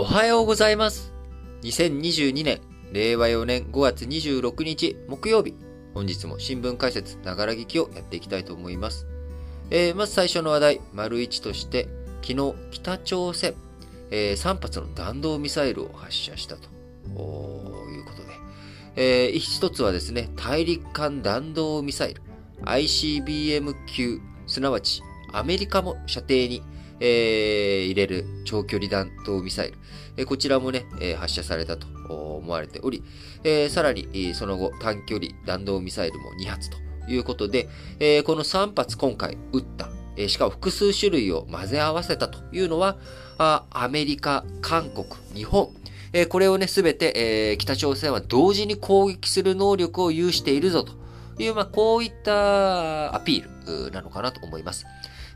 おはようございます。2022年、令和4年5月26日木曜日。本日も新聞解説、ながら聞きをやっていきたいと思います。えーまず最初の話題、丸1として、昨日、北朝鮮、えー3発の弾道ミサイルを発射したとおいうことで、えー一つはですね、大陸間弾道ミサイル、ICBM 級、すなわちアメリカも射程に、えー入れる長距離弾道ミサイル、えこちらもね、え発射されたと思われており、えさらにその後短距離弾道ミサイルも2発ということで、えこの3発今回撃った、えしかも複数種類を混ぜ合わせたというのは、あアメリカ、韓国、日本、えこれをね、すべて、え北朝鮮は同時に攻撃する能力を有しているぞという、まあ、こういったアピールなのかなと思います。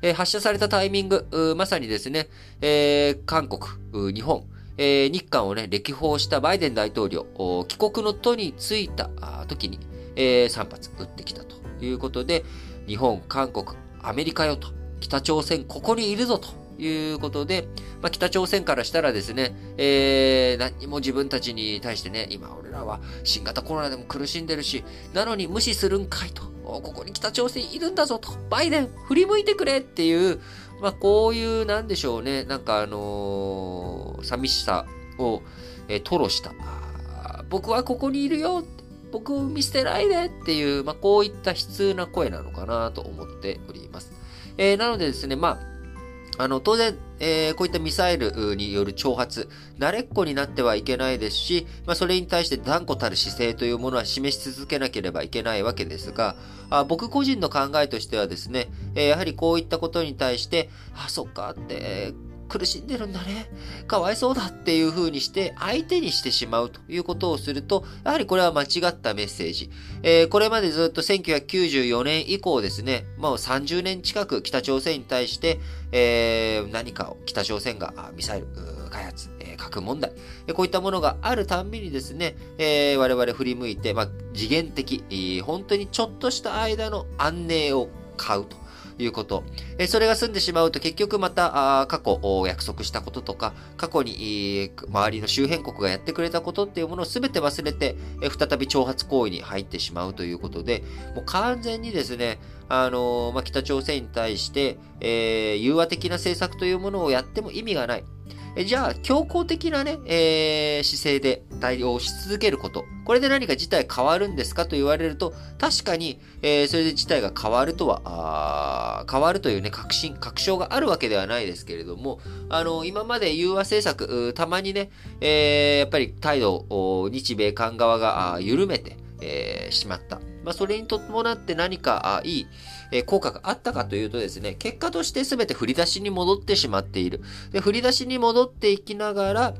え発射されたタイミング、まさにですね、えー韓国、日本、えー日韓をね、歴訪したバイデン大統領、帰国の途に着いた時に、え3発撃ってきたということで、日本、韓国、アメリカよと、北朝鮮ここにいるぞということで、まあ、北朝鮮からしたらですね、えー、何も自分たちに対してね、今俺らは新型コロナでも苦しんでるし、なのに無視するんかいと、ここに北朝鮮いるんだぞと、バイデン振り向いてくれっていう、まあ、こういう、なんでしょうね、なんかあのー寂しさを、えー吐露した。僕はここにいるよ僕を見捨てないでっていう、まあ、こういった悲痛な声なのかなと思っております。えーなのでですね、まあ、あの、当然、えーこういったミサイルによる挑発、慣れっこになってはいけないですし、まあ、それに対して断固たる姿勢というものは示し続けなければいけないわけですが、あ僕個人の考えとしてはですね、えーやはりこういったことに対して、あ、そっかって、えー苦しんでるんだね。かわいそうだっていう風にして相手にしてしまうということをすると、やはりこれは間違ったメッセージ。えーこれまでずっと1994年以降ですね、もう30年近く北朝鮮に対して、えー何かを北朝鮮がミサイル開発、えー核問題、こういったものがあるたんびにですね、えー我々振り向いて、まあ、次元的、本当にちょっとした間の安寧を買うと。いうこと。えそれが済んでしまうと結局また、あ過去お約束したこととか、過去に、周りの周辺国がやってくれたことっていうものを全て忘れて、え再び挑発行為に入ってしまうということで、もう完全にですね、あのーまあ、北朝鮮に対して、えー融和的な政策というものをやっても意味がない。えじゃあ、強硬的なね、えー姿勢で対応し続けること。これで何か事態変わるんですかと言われると、確かに、えーそれで事態が変わるとは、あ変わるというね、確信、確証があるわけではないですけれども、あの、今まで融和政策、たまにね、えーやっぱり態度を日米韓側が緩めて、えーしまった。まあ、それに伴って何かあいい、え効果があったかというとですね、結果として全て振り出しに戻ってしまっている。で、振り出しに戻っていきながら、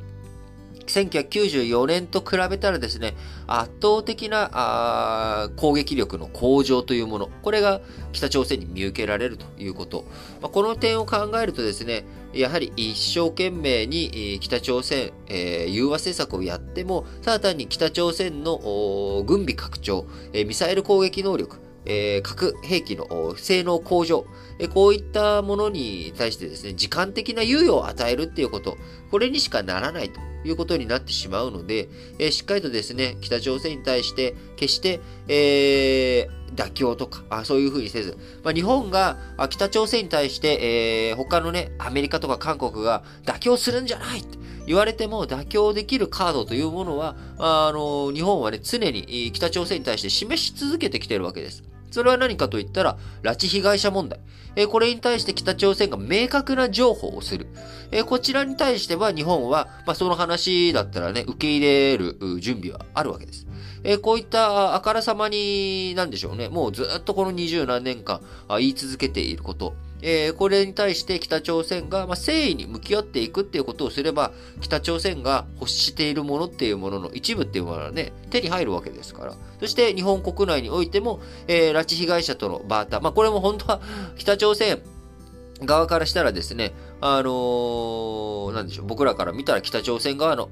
1994年と比べたらですね、圧倒的なあ攻撃力の向上というもの、これが北朝鮮に見受けられるということ。まあ、この点を考えるとですね、やはり一生懸命に北朝鮮、えー融和政策をやっても、ただ単に北朝鮮の軍備拡張、えーミサイル攻撃能力、えー核兵器の性能向上、えこういったものに対してですね、時間的な猶予を与えるっていうこと、これにしかならないということになってしまうので、えしっかりとですね、北朝鮮に対して、決して、えー妥協とか、あそういうふうにせず、まあ、日本が北朝鮮に対して、えー他のね、アメリカとか韓国が妥協するんじゃないって。言われても妥協できるカードというものは、あの、日本はね、常に北朝鮮に対して示し続けてきてるわけです。それは何かと言ったら、拉致被害者問題。えこれに対して北朝鮮が明確な情報をする。えこちらに対しては日本は、まあ、その話だったらね、受け入れる準備はあるわけです。えこういったあからさまに、なんでしょうね、もうずっとこの二十何年間あ言い続けていること。えーこれに対して北朝鮮が、ま、誠意に向き合っていくっていうことをすれば、北朝鮮が欲しているものっていうものの一部っていうものはね、手に入るわけですから。そして日本国内においても、えー拉致被害者とのバーター。まあ、これも本当は北朝鮮側からしたらですね、あのー、なんでしょう、僕らから見たら北朝鮮側の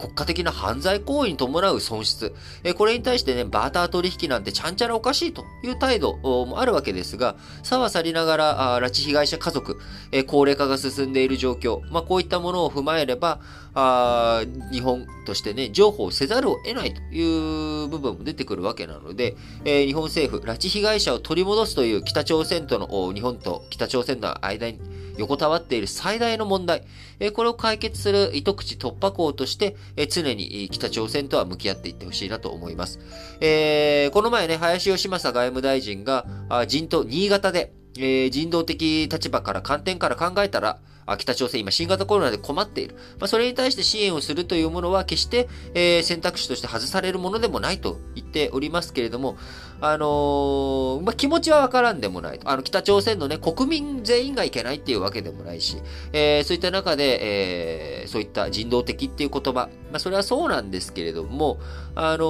国家的な犯罪行為に伴う損失、えこれに対してね、バーター取引なんてちゃんちゃらおかしいという態度もあるわけですが、さはさりながら、あ拉致被害者家族、え高齢化が進んでいる状況、まあ、こういったものを踏まえれば、あ日本としてね、譲歩せざるを得ないという部分も出てくるわけなので、えー、日本政府、拉致被害者を取り戻すという北朝鮮との、日本と北朝鮮の間に横たわっている最大の問題、え、これを解決する糸口突破口として、え、常に北朝鮮とは向き合っていってほしいなと思います。えー、この前ね、林義正外務大臣が、あ人と新潟で、えー、人道的立場から観点から考えたら、北朝鮮今新型コロナで困っている。まあ、それに対して支援をするというものは決して、えー、選択肢として外されるものでもないと言っておりますけれども、あのー、まあ、気持ちはわからんでもないと。あの、北朝鮮のね、国民全員がいけないっていうわけでもないし、えー、そういった中で、えー、そういった人道的っていう言葉、まあ、それはそうなんですけれども、あの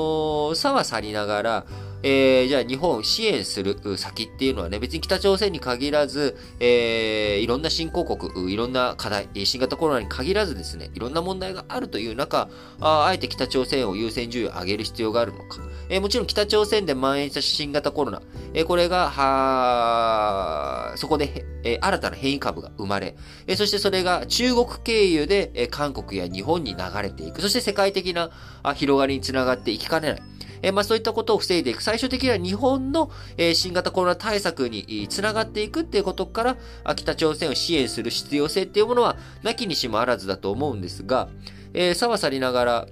ー、差は去りながら、えー、じゃあ日本を支援する先っていうのはね、別に北朝鮮に限らず、えー、いろんな新興国、いろんな課題、新型コロナに限らずですね、いろんな問題があるという中、ああえて北朝鮮を優先順位を上げる必要があるのか。えー、もちろん北朝鮮で蔓延した新型コロナ、えー、これが、はそこで、えー、新たな変異株が生まれ、えー、そしてそれが中国経由で、えー、韓国や日本に流れていく。そして世界的なあ広がりにつながっていきかねない。えまあ、そういったことを防いでいく。最終的には日本の、え新型コロナ対策につながっていくっていうことから、北朝鮮を支援する必要性っていうものは、なきにしもあらずだと思うんですが、えー、さわさりながら、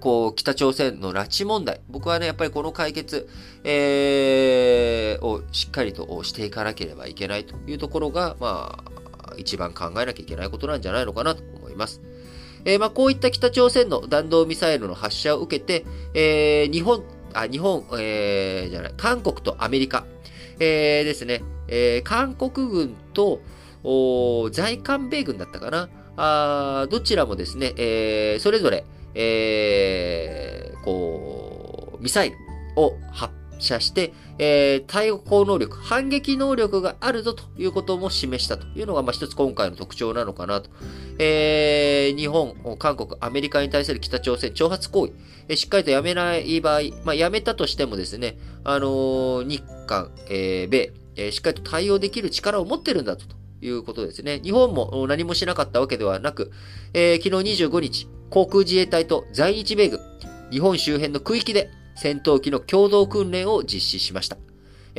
こう、北朝鮮の拉致問題。僕はね、やっぱりこの解決、えー、をしっかりとしていかなければいけないというところが、まあ、一番考えなきゃいけないことなんじゃないのかなと思います。えー、まあ、こういった北朝鮮の弾道ミサイルの発射を受けて、えー、日本、あ、日本、えー、じゃない、韓国とアメリカ、えー、ですね、えー、韓国軍と、在韓米軍だったかな？あどちらもですね、えー、それぞれ、えー、こう、ミサイルを発射して、えー、対抗能力、反撃能力があるぞということも示したというのが、まあ、一つ今回の特徴なのかなと。えー、日本、韓国、アメリカに対する北朝鮮挑発行為、えー、しっかりとやめない場合、まあ、やめたとしてもですね、あのー、日韓、えー、米、えー、しっかりと対応できる力を持ってるんだと。いうことですね。日本も何もしなかったわけではなく、えー、昨日25日、航空自衛隊と在日米軍、日本周辺の区域で戦闘機の共同訓練を実施しました。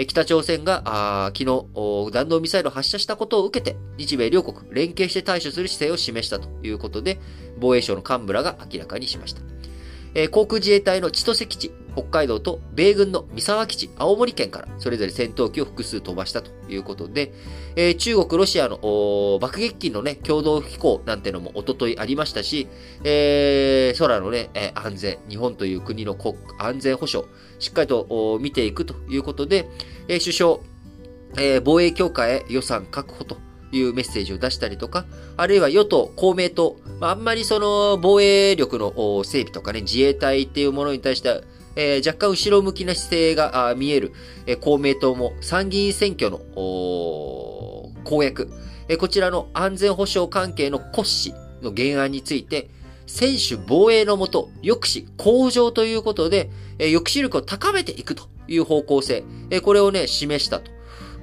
北朝鮮が昨日弾道ミサイルを発射したことを受けて、日米両国連携して対処する姿勢を示したということで、防衛省の幹部らが明らかにしました。航空自衛隊の千歳基地、北海道と米軍の三沢基地、青森県からそれぞれ戦闘機を複数飛ばしたということで、えー、中国、ロシアの爆撃機のね、共同飛行なんてのも一昨日ありましたし、えー、空のね、え安全、日本という国の国安全保障、しっかりと見ていくということで、え首相、え防衛強化へ予算確保というメッセージを出したりとか、あるいは与党、公明党、まあ、あんまりその防衛力の整備とかね、自衛隊っていうものに対しては、えー、若干後ろ向きな姿勢が見える、えー、公明党も参議院選挙の公約、えー、こちらの安全保障関係の骨子の原案について、選手防衛のもと、抑止、向上ということで、え、抑止力を高めていくという方向性、え、これをね、示したと。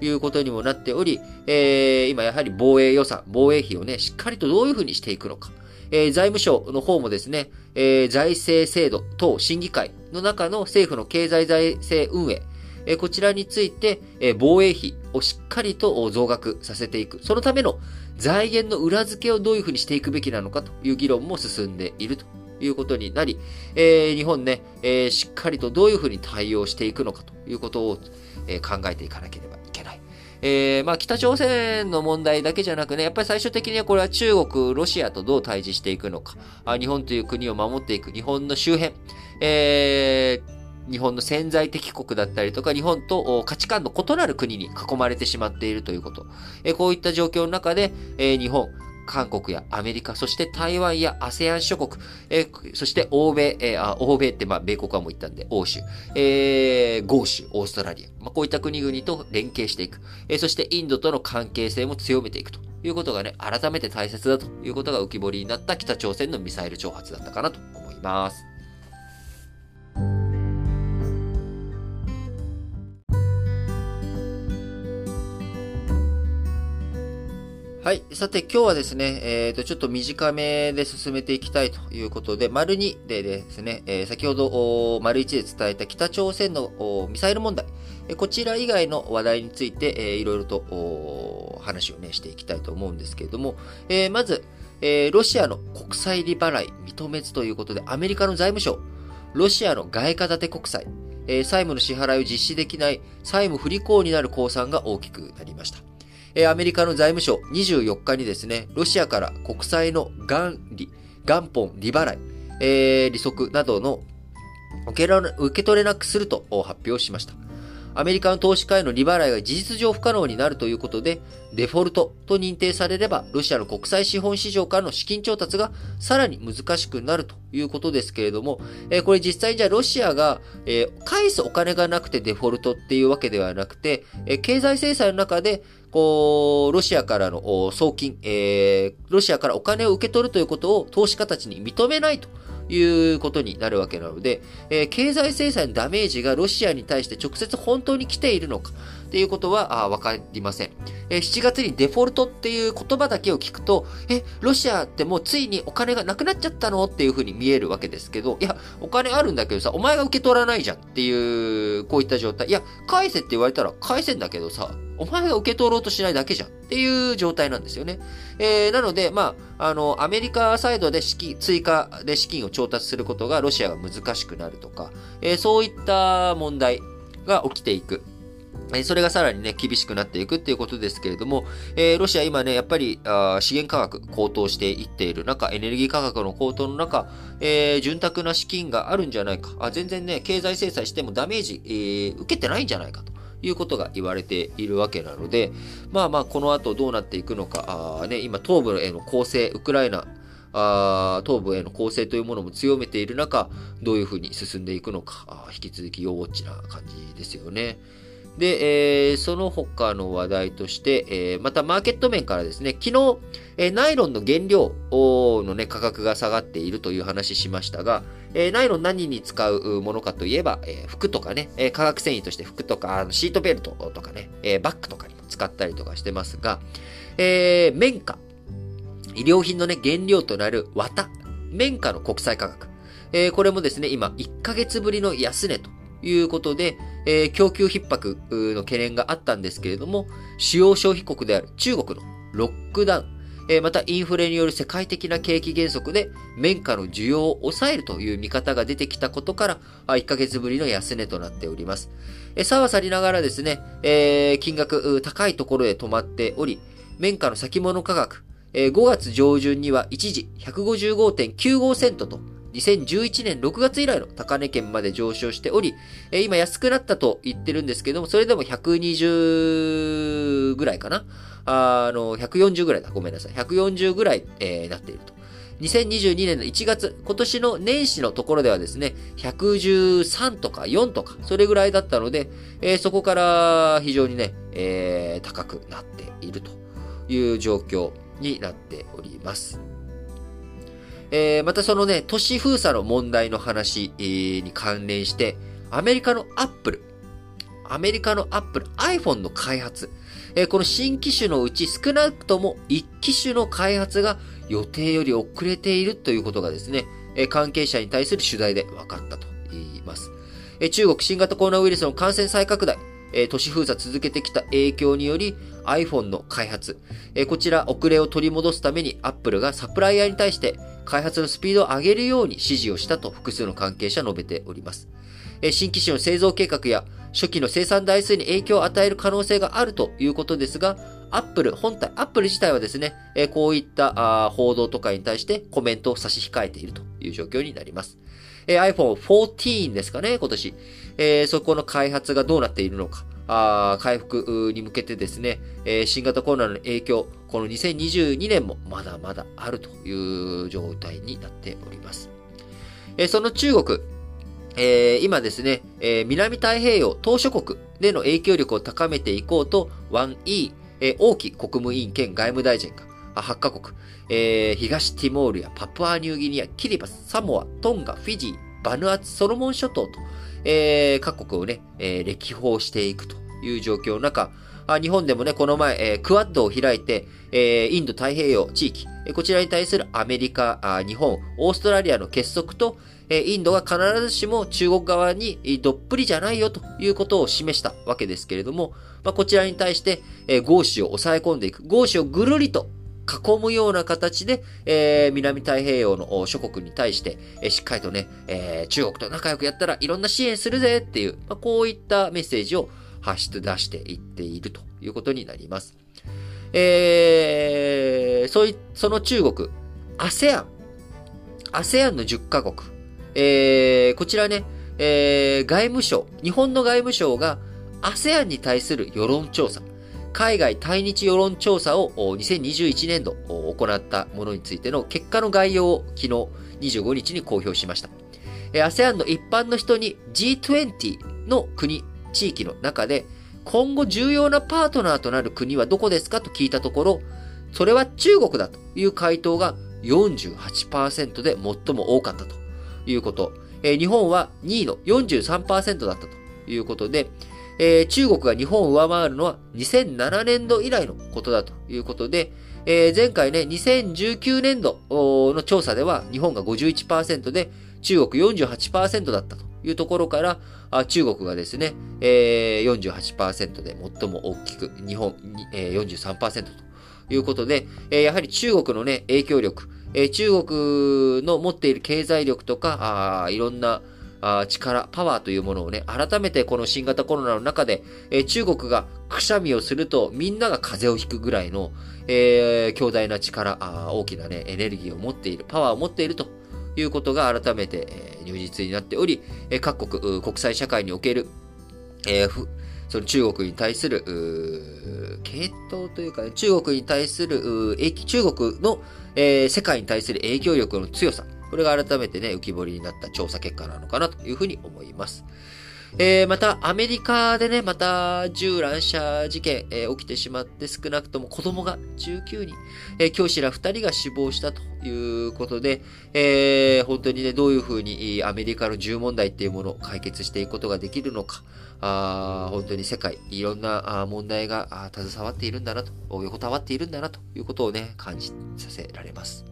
いうことにもなっており、え、今やはり防衛予算、防衛費をね、しっかりとどういうふうにしていくのか。えー、財務省の方もですね、えー、財政制度等審議会の中の政府の経済財政運営、えー、こちらについて、え、防衛費をしっかりと増額させていく。そのための財源の裏付けをどういうふうにしていくべきなのかという議論も進んでいるということになり、え、日本ね、え、しっかりとどういうふうに対応していくのかということを、え、考えていかなければえー、まあ、北朝鮮の問題だけじゃなくね、やっぱり最終的にはこれは中国、ロシアとどう対峙していくのか、あ日本という国を守っていく、日本の周辺、えー、日本の潜在的国だったりとか、日本と価値観の異なる国に囲まれてしまっているということ。えこういった状況の中で、え日本、韓国やアメリカ、そして台湾や ASEAN 諸国、えー、そして欧米、えー、あ欧米って、まあ、米国はもう言ったんで、欧州、えー、豪州、オーストラリア、まあ、こういった国々と連携していく、えー、そしてインドとの関係性も強めていくということがね、改めて大切だということが浮き彫りになった北朝鮮のミサイル挑発だったかなと思います。はい。さて、今日はですね、えっ、ー、と、ちょっと短めで進めていきたいということで、丸2でですね、えー、先ほど、丸1で伝えた北朝鮮のミサイル問題、えこちら以外の話題について、えー、いろいろと話をね、していきたいと思うんですけれども、えー、まず、えー、ロシアの国債利払い認めずということで、アメリカの財務省、ロシアの外貨建て国債、え、債務の支払いを実施できない債務不履行になる公算が大きくなりました。アメリカの財務省24日にですね、ロシアから国債の元利、元本、利払い、えー、利息などの受け取れなくすると発表しました。アメリカの投資家への利払いが事実上不可能になるということで、デフォルトと認定されれば、ロシアの国際資本市場からの資金調達がさらに難しくなるということですけれども、えー、これ実際じゃあロシアが、えー、返すお金がなくてデフォルトっていうわけではなくて、えー、経済制裁の中で、こう、ロシアからの送金、えー、ロシアからお金を受け取るということを投資家たちに認めないと。いうことになるわけなので、えー、経済制裁のダメージがロシアに対して直接本当に来ているのかっていうことはわかりません、え、7月にデフォルトっていう言葉だけを聞くと、え、ロシアってもうついにお金がなくなっちゃったのっていうふうに見えるわけですけど、いや、お金あるんだけどさ、お前が受け取らないじゃんっていう、こういった状態。いや、返せって言われたら返せんだけどさ、お前が受け取ろうとしないだけじゃんっていう状態なんですよね。えー、なので、まあ、あの、アメリカサイドで資金、追加で資金を調達することがロシアが難しくなるとか、えー、そういった問題が起きていく。それがさらにね、厳しくなっていくっていうことですけれども、えー、ロシア今ね、やっぱりあ資源価格高騰していっている中、エネルギー価格の高騰の中、えー、潤沢な資金があるんじゃないか。あ全然ね、経済制裁してもダメージ、えー、受けてないんじゃないかと。いうことが言われているわけなので、まあまあ、この後どうなっていくのか、あね、今、東部への攻勢、ウクライナ、あ東部への攻勢というものも強めている中、どういうふうに進んでいくのか、あ引き続き要ウォッチな感じですよね。で、えー、その他の話題として、えー、またマーケット面からですね、昨日、えー、ナイロンの原料のね、価格が下がっているという話しましたが、えー、ナイロン何に使うものかといえば、えー、服とかね、えー、化学繊維として服とか、あのシートベルトとかね、えー、バッグとかにも使ったりとかしてますが、えー、綿花、医療品のね、原料となる綿、綿花の国際価格、えー、これもですね、今、1ヶ月ぶりの安値ということで、えー、供給逼迫の懸念があったんですけれども、主要消費国である中国のロックダウン、えー、またインフレによる世界的な景気減速で綿花の需要を抑えるという見方が出てきたことから、1ヶ月ぶりの安値となっております。えー、さはさりながらですね、えー、金額高いところへ止まっており、綿花の先物価格、えー、5月上旬には一時155.95セントと2011年6月以来の高値圏まで上昇しており、えー、今安くなったと言ってるんですけども、それでも120ぐらいかな？あの、140ぐらいだ。ごめんなさい。140ぐらい、えー、なっていると。2022年の1月、今年の年始のところではですね、113とか4とか、それぐらいだったので、えー、そこから非常にね、えー、高くなっているという状況になっております。えー、またそのね、都市封鎖の問題の話、に関連して、アメリカのアップル、アメリカのアップル、iPhone の開発、えー、この新機種のうち少なくとも1機種の開発が予定より遅れているということがですね、え、関係者に対する取材で分かったと言います。え、中国新型コロナウイルスの感染再拡大、え都市封鎖続けてきた影響により iPhone の開発、えこちら遅れを取り戻すために Apple がサプライヤーに対して開発のスピードを上げるように指示をしたと複数の関係者述べております。新機種の製造計画や初期の生産台数に影響を与える可能性があるということですが、アップル本体、アップル自体はですね、こういった報道とかに対してコメントを差し控えているという状況になります。iPhone 14ですかね、今年。そこの開発がどうなっているのか。あ回復に向けてですね、えー、新型コロナの影響、この2022年もまだまだあるという状態になっております。えー、その中国、えー、今ですね、え、南太平洋島諸国での影響力を高めていこうと 1E、えー、王毅国務委員兼外務大臣が8カ国、え、東ティモールやパプアニューギニア、キリバス、サモア、トンガ、フィジー、バヌアツ、ソロモン諸島と、えー、各国をね、えー、歴訪していくという状況の中、あ日本でもね、この前、えー、クワッドを開いて、えー、インド太平洋地域、えー、こちらに対するアメリカあ、日本、オーストラリアの結束と、え、インドが必ずしも中国側にどっぷりじゃないよということを示したわけですけれども、まあ、こちらに対して、えー、合子を抑え込んでいく、合子をぐるりと囲むような形で、えー、南太平洋の諸国に対して、えー、しっかりとね、えー、中国と仲良くやったらいろんな支援するぜっていう、まあ、こういったメッセージを発出出していっているということになります。えー、そい、その中国、ASEAN、ASEAN の10カ国、えー、こちらね、えー、外務省、日本の外務省が ASEAN に対する世論調査、海外対日世論調査を2021年度行ったものについての結果の概要を昨日25日に公表しました。ASEAN の一般の人に G20 の国、地域の中で今後重要なパートナーとなる国はどこですかと聞いたところ、それは中国だという回答が48%で最も多かったということ。日本は2位の43%だったということで、えー、中国が日本を上回るのは2007年度以来のことだということで、えー、前回ね、2019年度の調査では日本が51%で中国48%だったというところから、あ中国がですね、えー、48%で最も大きく、日本、えー、43%ということで、えー、やはり中国のね、影響力、えー、中国の持っている経済力とか、あいろんな、あ力、パワーというものをね、改めてこの新型コロナの中で、えー、中国がくしゃみをするとみんなが風邪をひくぐらいの、えー、強大な力あ、大きなね、エネルギーを持っている、パワーを持っているということが改めて、えー、入実になっており、え、各国、国際社会における、えー、その中国に対する、系統というか、ね、中国に対する、中国の、え、世界に対する影響力の強さ、これが改めてね、浮き彫りになった調査結果なのかなというふうに思います。えー、また、アメリカでね、また、銃乱射事件、えー、起きてしまって、少なくとも子供が19人、えー、教師ら2人が死亡したということで、えー、本当にね、どういうふうにアメリカの銃問題っていうものを解決していくことができるのか、あ本当に世界、いろんな問題が携わっているんだなと、横たわっているんだなということをね、感じさせられます。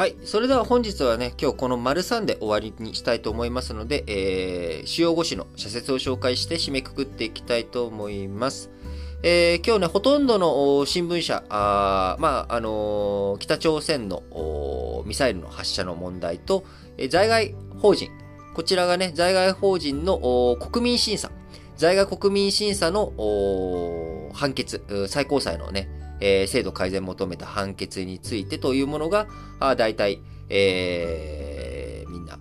はい。それでは本日はね、今日この丸3で終わりにしたいと思いますので、えー、主要語詞の社説を紹介して締めくくっていきたいと思います。えー、今日ね、ほとんどの新聞社、あまあ、あのー、北朝鮮のミサイルの発射の問題と、えー、在外法人、こちらがね、在外法人の国民審査、在外国民審査の判決、最高裁のね、えー、制度改善求めた判決についてというものが、あ大体、えー、みんな、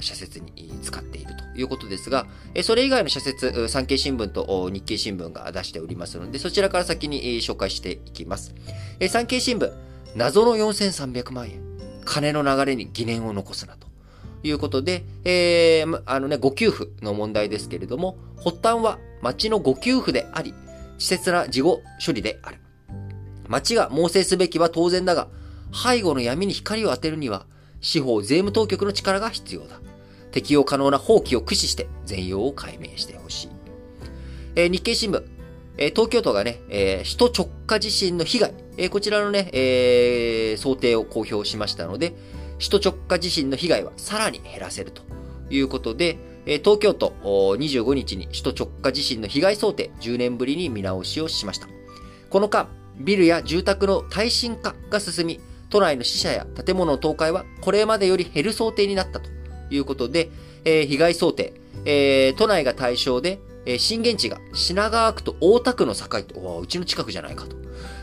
社説に使っているということですが、それ以外の社説、産経新聞と日経新聞が出しておりますので、そちらから先に紹介していきます。産経新聞、謎の4300万円、金の流れに疑念を残すなと。いうことで、えー、あのね、ご給付の問題ですけれども、発端は町のご給付であり、稚拙な事後処理である。町が猛省すべきは当然だが、背後の闇に光を当てるには、司法税務当局の力が必要だ。適用可能な法規を駆使して全容を解明してほしい。えー、日経新聞、えー、東京都がね、えー、首都直下地震の被害、えこちらのね、え想定を公表しましたので、首都直下地震の被害はさらに減らせるということで、え東京都25日に首都直下地震の被害想定10年ぶりに見直しをしました。この間、ビルや住宅の耐震化が進み、都内の死者や建物の倒壊はこれまでより減る想定になったということで、えー、被害想定、えー、都内が対象で、えー、震源地が品川区と大田区の境と、うちの近くじゃないかと。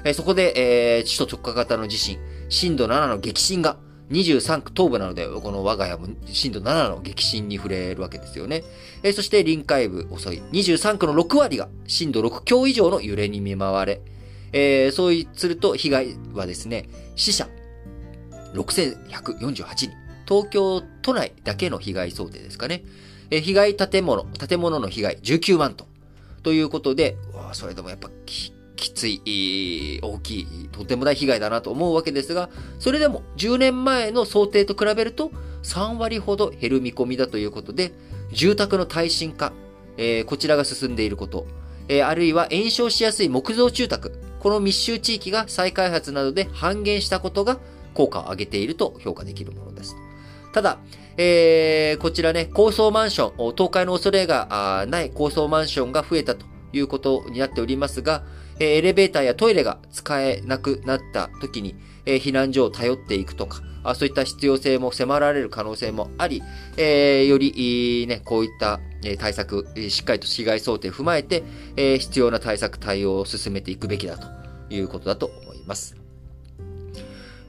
えー、そこで、えー、首都直下型の地震、震度7の激震が23区東部なので、この我が家も震度7の激震に触れるわけですよね。えー、そして臨海部遅い。23区の6割が震度6強以上の揺れに見舞われ、えー、そうすると被害はですね、死者6148人、東京都内だけの被害想定ですかね。え被害建物、建物の被害19万トン。ということで、それでもやっぱききつい、大きい、とても大被害だなと思うわけですが、それでも10年前の想定と比べると3割ほど減る見込みだということで、住宅の耐震化、えー、こちらが進んでいること、えー、あるいは炎症しやすい木造住宅、この密集地域が再開発などで半減したことが効果を上げていると評価できるものです。ただ、えー、こちらね、高層マンション、倒壊の恐れがない高層マンションが増えたということになっておりますが、えエレベーターやトイレが使えなくなった時にえ、避難所を頼っていくとか、そういった必要性も迫られる可能性もあり、えより、ね、こういった対策、しっかりと被害想定を踏まえてえ、必要な対策対応を進めていくべきだということだと思います。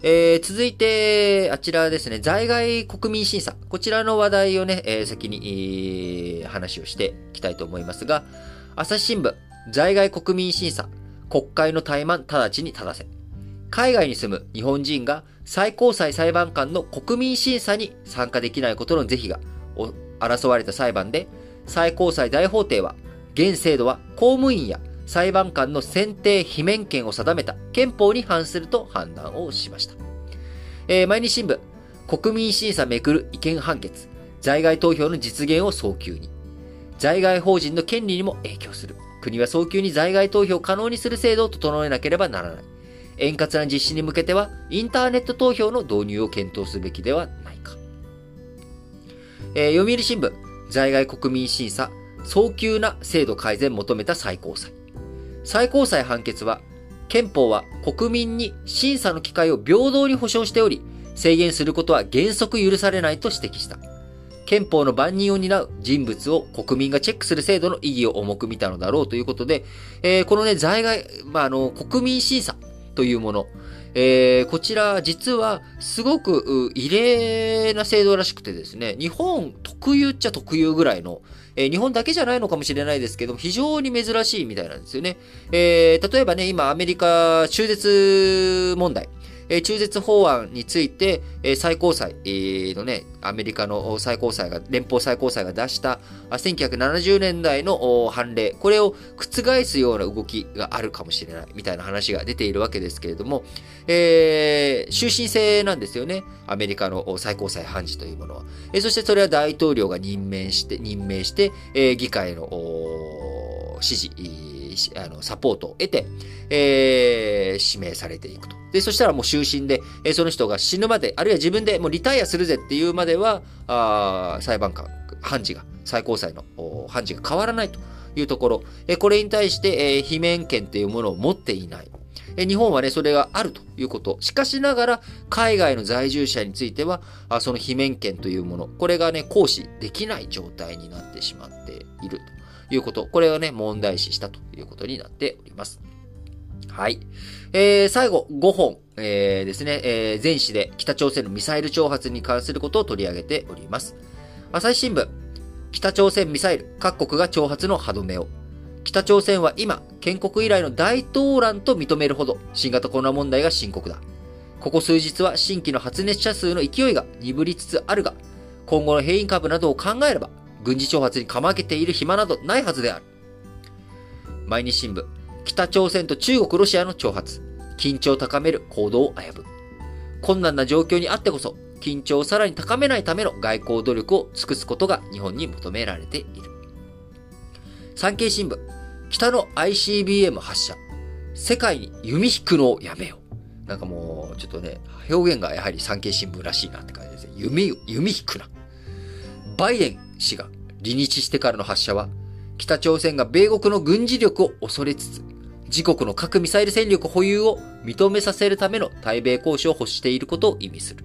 えー、続いて、あちらですね、在外国民審査。こちらの話題をね、えー、先に、えー、話をしていきたいと思いますが、朝日新聞、在外国民審査、国会の怠慢直ちに正せ。海外に住む日本人が最高裁裁判官の国民審査に参加できないことの是非が争われた裁判で、最高裁大法廷は、現制度は公務員や裁判官の選定罷免権を定めた憲法に反すると判断をしました。えー、毎日新聞、国民審査めくる意見判決、在外投票の実現を早急に。在外法人の権利にも影響する。国は早急に在外投票を可能にする制度を整えなければならない。円滑な実施に向けては、インターネット投票の導入を検討すべきではないか。えー、読売新聞、在外国民審査、早急な制度改善求めた最高裁。最高裁判決は、憲法は国民に審査の機会を平等に保障しており、制限することは原則許されないと指摘した。憲法の万人を担う人物を国民がチェックする制度の意義を重く見たのだろうということで、えー、このね、在外、まあ、あの、国民審査というもの、えー、こちら実はすごく異例な制度らしくてですね、日本特有っちゃ特有ぐらいの、えー、日本だけじゃないのかもしれないですけど、非常に珍しいみたいなんですよね。えー、例えばね、今アメリカ中絶問題。え中絶法案について、え最高裁のね、アメリカの最高裁が、連邦最高裁が出した1970年代の判例、これを覆すような動きがあるかもしれないみたいな話が出ているわけですけれども、えー、終身制なんですよね。アメリカの最高裁判事というものは。えそしてそれは大統領が任命して、任命して、え議会の指示、あの、サポートを得て、えー、指名されていくと。で、そしたらもう終身で、えー、その人が死ぬまで、あるいは自分でもうリタイアするぜっていうまでは、あ裁判官、判事が、最高裁の判事が変わらないというところ、えー、これに対して、えー、罷免権っていうものを持っていない。え日本はね、それがあるということ。しかしながら、海外の在住者については、あその罷免権というもの、これがね、行使できない状態になってしまっていると。いうこと。これをね、問題視したということになっております。はい。えー、最後、5本、えー、ですね、えー、全紙で北朝鮮のミサイル挑発に関することを取り上げております。朝日新聞、北朝鮮ミサイル、各国が挑発の歯止めを。北朝鮮は今、建国以来の大動乱と認めるほど、新型コロナ問題が深刻だ。ここ数日は新規の発熱者数の勢いが鈍りつつあるが、今後の変異株などを考えれば、軍事挑発にかまけている暇などないはずである。毎日新聞、北朝鮮と中国、ロシアの挑発、緊張を高める行動を危ぶ。困難な状況にあってこそ、緊張をさらに高めないための外交努力を尽くすことが日本に求められている。産経新聞、北の ICBM 発射、世界に弓引くのをやめよう。なんかもう、ちょっとね、表現がやはり産経新聞らしいなって感じですね。弓、弓引くな。バイデン氏が離日してからの発射は、北朝鮮が米国の軍事力を恐れつつ、自国の核ミサイル戦力保有を認めさせるための対米交渉を欲していることを意味する。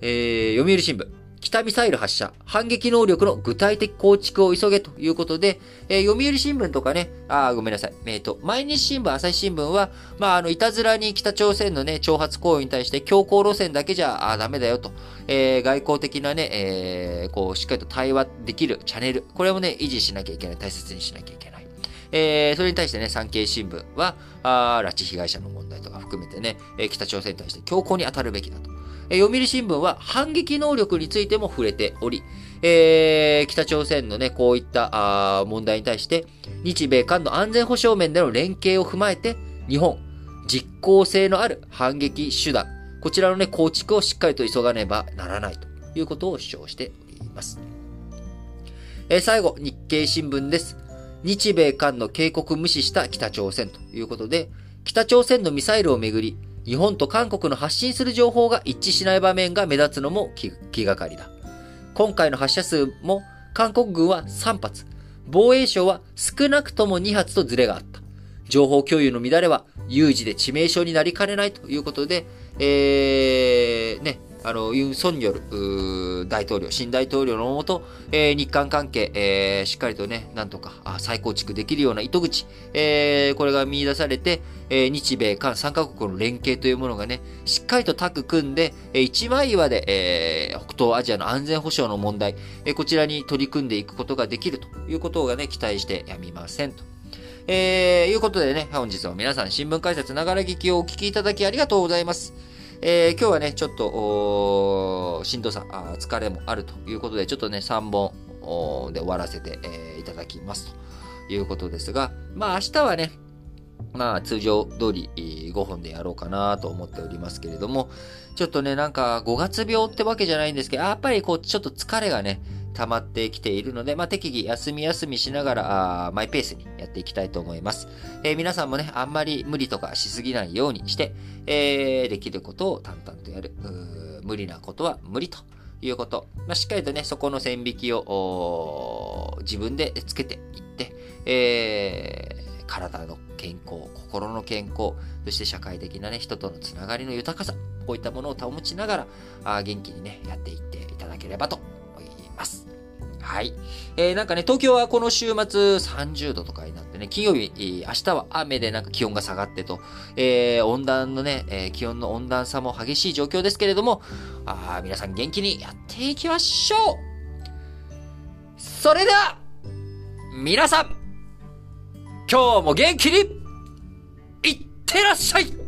えー、読売新聞。北ミサイル発射、反撃能力の具体的構築を急げということで、えー、読売新聞とかね、あ、ごめんなさい。えっ、ー、と、毎日新聞、朝日新聞は、まあ、あの、いたずらに北朝鮮のね、挑発行為に対して強硬路線だけじゃ、あ、ダメだよと、えー、外交的なね、えー、こう、しっかりと対話できるチャンネル、これもね、維持しなきゃいけない、大切にしなきゃいけない。えー、それに対してね、産経新聞は、あ拉致被害者の問題とか含めてね、え、北朝鮮に対して強硬に当たるべきだと。えー、読売新聞は反撃能力についても触れており、えー、北朝鮮のね、こういったあ問題に対して、日米韓の安全保障面での連携を踏まえて、日本、実効性のある反撃手段、こちらのね、構築をしっかりと急がねばならないということを主張しております。えー、最後、日経新聞です。日米韓の警告無視した北朝鮮ということで、北朝鮮のミサイルをめぐり、日本と韓国の発信する情報が一致しない場面が目立つのも気がかりだ。今回の発射数も韓国軍は3発、防衛省は少なくとも2発とズレがあった。情報共有の乱れは有事で致命傷になりかねないということで、えー、ね、あの、ユン・ソンニョル大統領、新大統領のもと、えー、日韓関係、えー、しっかりとね、なんとか再構築できるような糸口、えー、これが見出されて、え、日米韓3カ国の連携というものがね、しっかりとタッグ組んで、えー、一枚岩で、え、北東アジアの安全保障の問題、え、こちらに取り組んでいくことができるということがね、期待してやみませんと。え、いうことでね、本日は皆さん新聞解説ながら聞きをお聞きいただきありがとうございます。えー、今日はね、ちょっと、しんどさあ、疲れもあるということで、ちょっとね、3本で終わらせて、えー、いただきますということですが、まあ明日はね、まあ通常通り5本でやろうかなと思っておりますけれども、ちょっとね、なんか5月病ってわけじゃないんですけど、やっぱりこう、ちょっと疲れがね、溜まってきているので、まあ、適宜休み休みしながら、あマイペースにやっていきたいと思います。えー、皆さんもね、あんまり無理とかしすぎないようにして、えー、できることを淡々とやる。無理なことは無理ということ。まあ、しっかりとね、そこの線引きを自分でつけていって、えー、体の健康、心の健康、そして社会的なね、人とのつながりの豊かさ、こういったものを保ちながら、あ元気にね、やっていっていただければと思います。はい。えー、なんかね、東京はこの週末30度とかになってね、金曜日、明日は雨でなんか気温が下がってと、えー、温暖のね、えー、気温の温暖差も激しい状況ですけれども、あ皆さん元気にやっていきましょう。それでは、皆さん、今日も元気に、いってらっしゃい。